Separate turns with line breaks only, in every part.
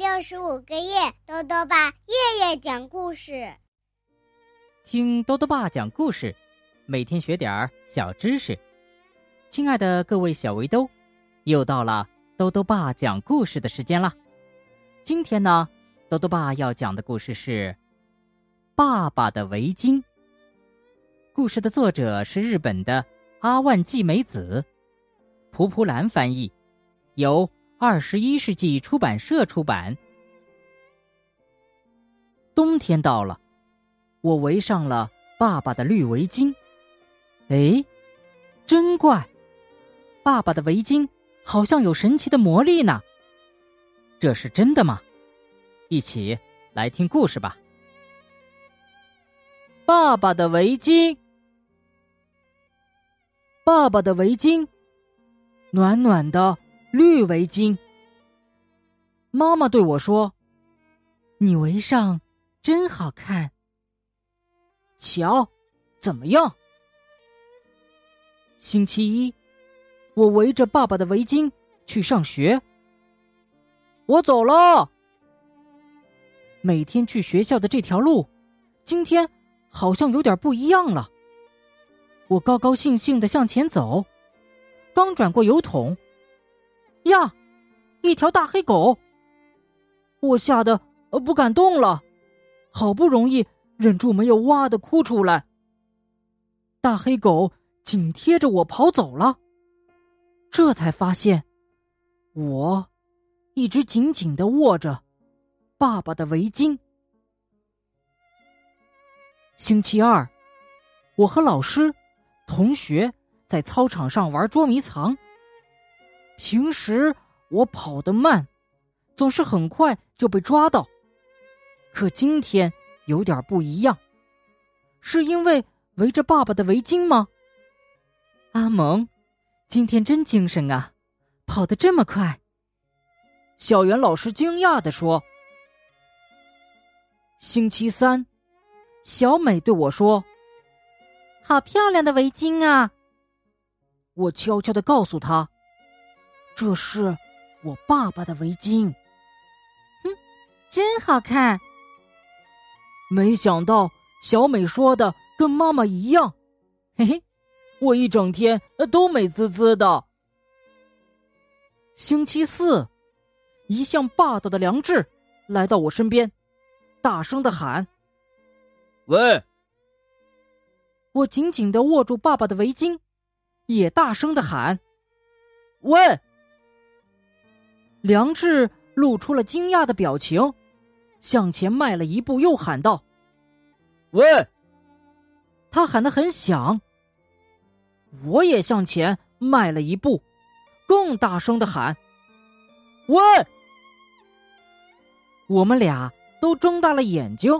六十五个夜，豆豆爸夜夜讲故事。
听豆豆爸讲故事，每天学点儿小知识。亲爱的各位小围兜，又到了豆豆爸讲故事的时间了。今天呢，豆豆爸要讲的故事是《爸爸的围巾》。故事的作者是日本的阿万纪美子，蒲蒲兰翻译，由。二十一世纪出版社出版。冬天到了，我围上了爸爸的绿围巾。哎，真怪！爸爸的围巾好像有神奇的魔力呢。这是真的吗？一起来听故事吧。爸爸的围巾，爸爸的围巾，暖暖的。绿围巾。妈妈对我说：“你围上真好看。”瞧，怎么样？星期一，我围着爸爸的围巾去上学。我走了。每天去学校的这条路，今天好像有点不一样了。我高高兴兴的向前走，刚转过油桶。呀，一条大黑狗！我吓得不敢动了，好不容易忍住没有哇的哭出来。大黑狗紧贴着我跑走了，这才发现，我一直紧紧的握着爸爸的围巾。星期二，我和老师、同学在操场上玩捉迷藏。平时我跑得慢，总是很快就被抓到。可今天有点不一样，是因为围着爸爸的围巾吗？阿蒙，今天真精神啊，跑得这么快。小袁老师惊讶的说：“星期三，小美对我说：‘好漂亮的围巾啊！’我悄悄的告诉她。”这是我爸爸的围巾，
哼，真好看。
没想到小美说的跟妈妈一样，嘿嘿，我一整天都美滋滋的。星期四，一向霸道的梁志来到我身边，大声的喊：“
喂！”
我紧紧的握住爸爸的围巾，也大声的喊：“
喂！”
梁志露出了惊讶的表情，向前迈了一步，又喊道：“
喂！”
他喊得很响。我也向前迈了一步，更大声的喊：“
喂！”
我们俩都睁大了眼睛，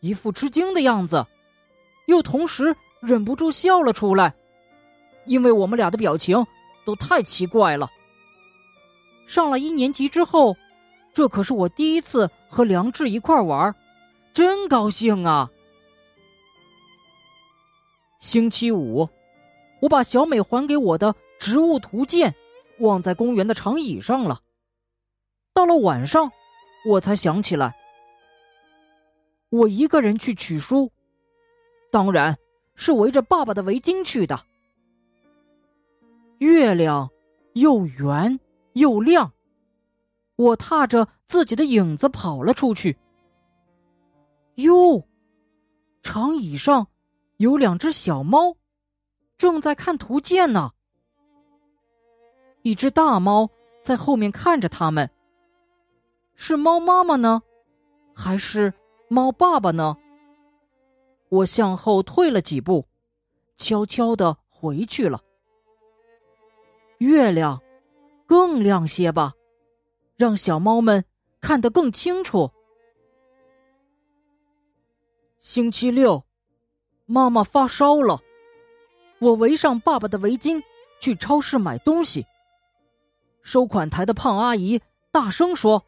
一副吃惊的样子，又同时忍不住笑了出来，因为我们俩的表情都太奇怪了。上了一年级之后，这可是我第一次和梁志一块玩，真高兴啊！星期五，我把小美还给我的植物图鉴忘在公园的长椅上了。到了晚上，我才想起来，我一个人去取书，当然是围着爸爸的围巾去的。月亮又圆。又亮，我踏着自己的影子跑了出去。哟，长椅上有两只小猫，正在看图鉴呢。一只大猫在后面看着他们。是猫妈妈呢，还是猫爸爸呢？我向后退了几步，悄悄的回去了。月亮。更亮些吧，让小猫们看得更清楚。星期六，妈妈发烧了，我围上爸爸的围巾去超市买东西。收款台的胖阿姨大声说：“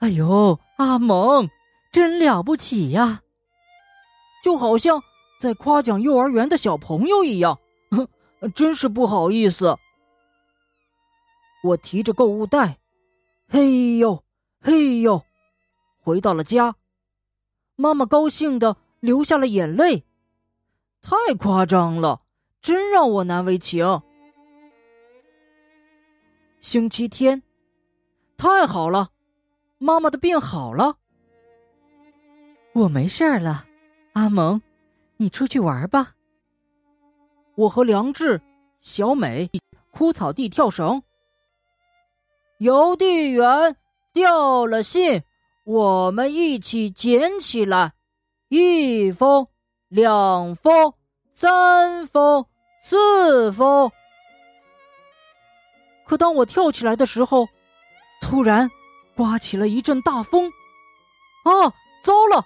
哎呦，阿蒙，真了不起呀！”就好像在夸奖幼儿园的小朋友一样，哼 真是不好意思。我提着购物袋，嘿呦，嘿呦，回到了家，妈妈高兴的流下了眼泪，太夸张了，真让我难为情。星期天，太好了，妈妈的病好了，
我没事儿了。阿蒙，你出去玩吧。
我和梁志、小美枯草地跳绳。邮递员掉了信，我们一起捡起来。一封，两封，三封，四封。可当我跳起来的时候，突然刮起了一阵大风。啊，糟了！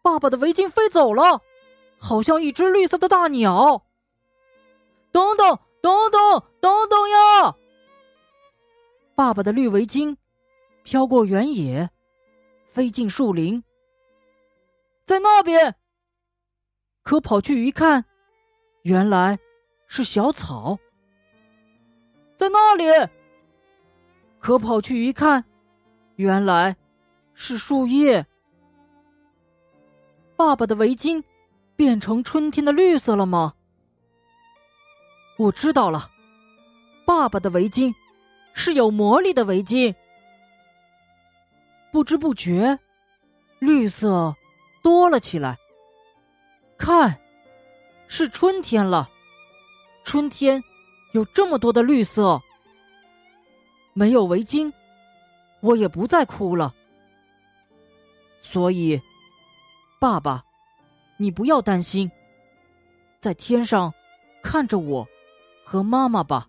爸爸的围巾飞走了，好像一只绿色的大鸟。等等，等等，等等呀！爸爸的绿围巾飘过原野，飞进树林，在那边。可跑去一看，原来是小草。在那里。可跑去一看，原来是树叶。爸爸的围巾变成春天的绿色了吗？我知道了，爸爸的围巾是有魔力的围巾。不知不觉，绿色多了起来。看，是春天了。春天有这么多的绿色。没有围巾，我也不再哭了。所以，爸爸，你不要担心，在天上看着我。和妈妈吧。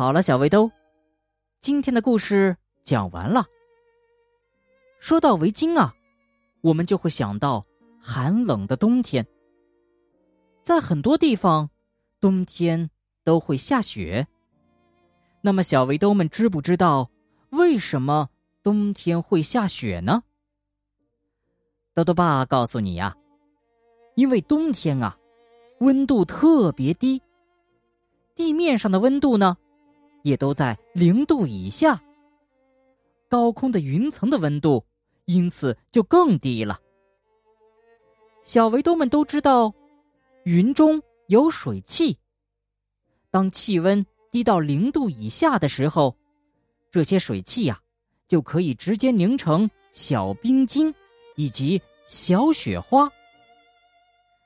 好了，小围兜，今天的故事讲完了。说到围巾啊，我们就会想到寒冷的冬天。在很多地方，冬天都会下雪。那么，小围兜们知不知道为什么冬天会下雪呢？豆豆爸告诉你呀。因为冬天啊，温度特别低，地面上的温度呢，也都在零度以下。高空的云层的温度因此就更低了。小围兜们都知道，云中有水汽。当气温低到零度以下的时候，这些水汽呀，就可以直接凝成小冰晶以及小雪花。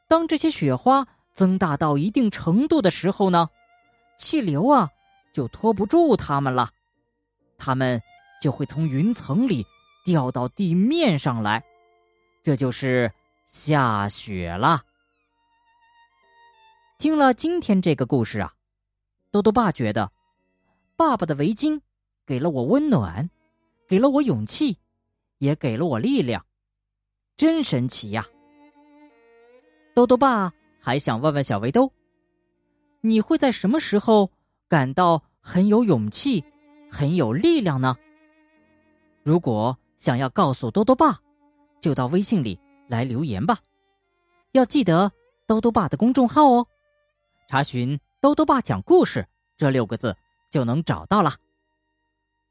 当这些雪花增大到一定程度的时候呢，气流啊就拖不住它们了，它们就会从云层里掉到地面上来，这就是下雪了。听了今天这个故事啊，豆豆爸觉得，爸爸的围巾给了我温暖，给了我勇气，也给了我力量，真神奇呀！豆豆爸还想问问小围兜：你会在什么时候感到很有勇气、很有力量呢？如果想要告诉多多爸，就到微信里来留言吧。要记得多多爸的公众号哦，查询“多多爸讲故事”这六个字就能找到了。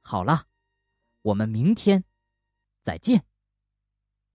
好了，我们明天再见。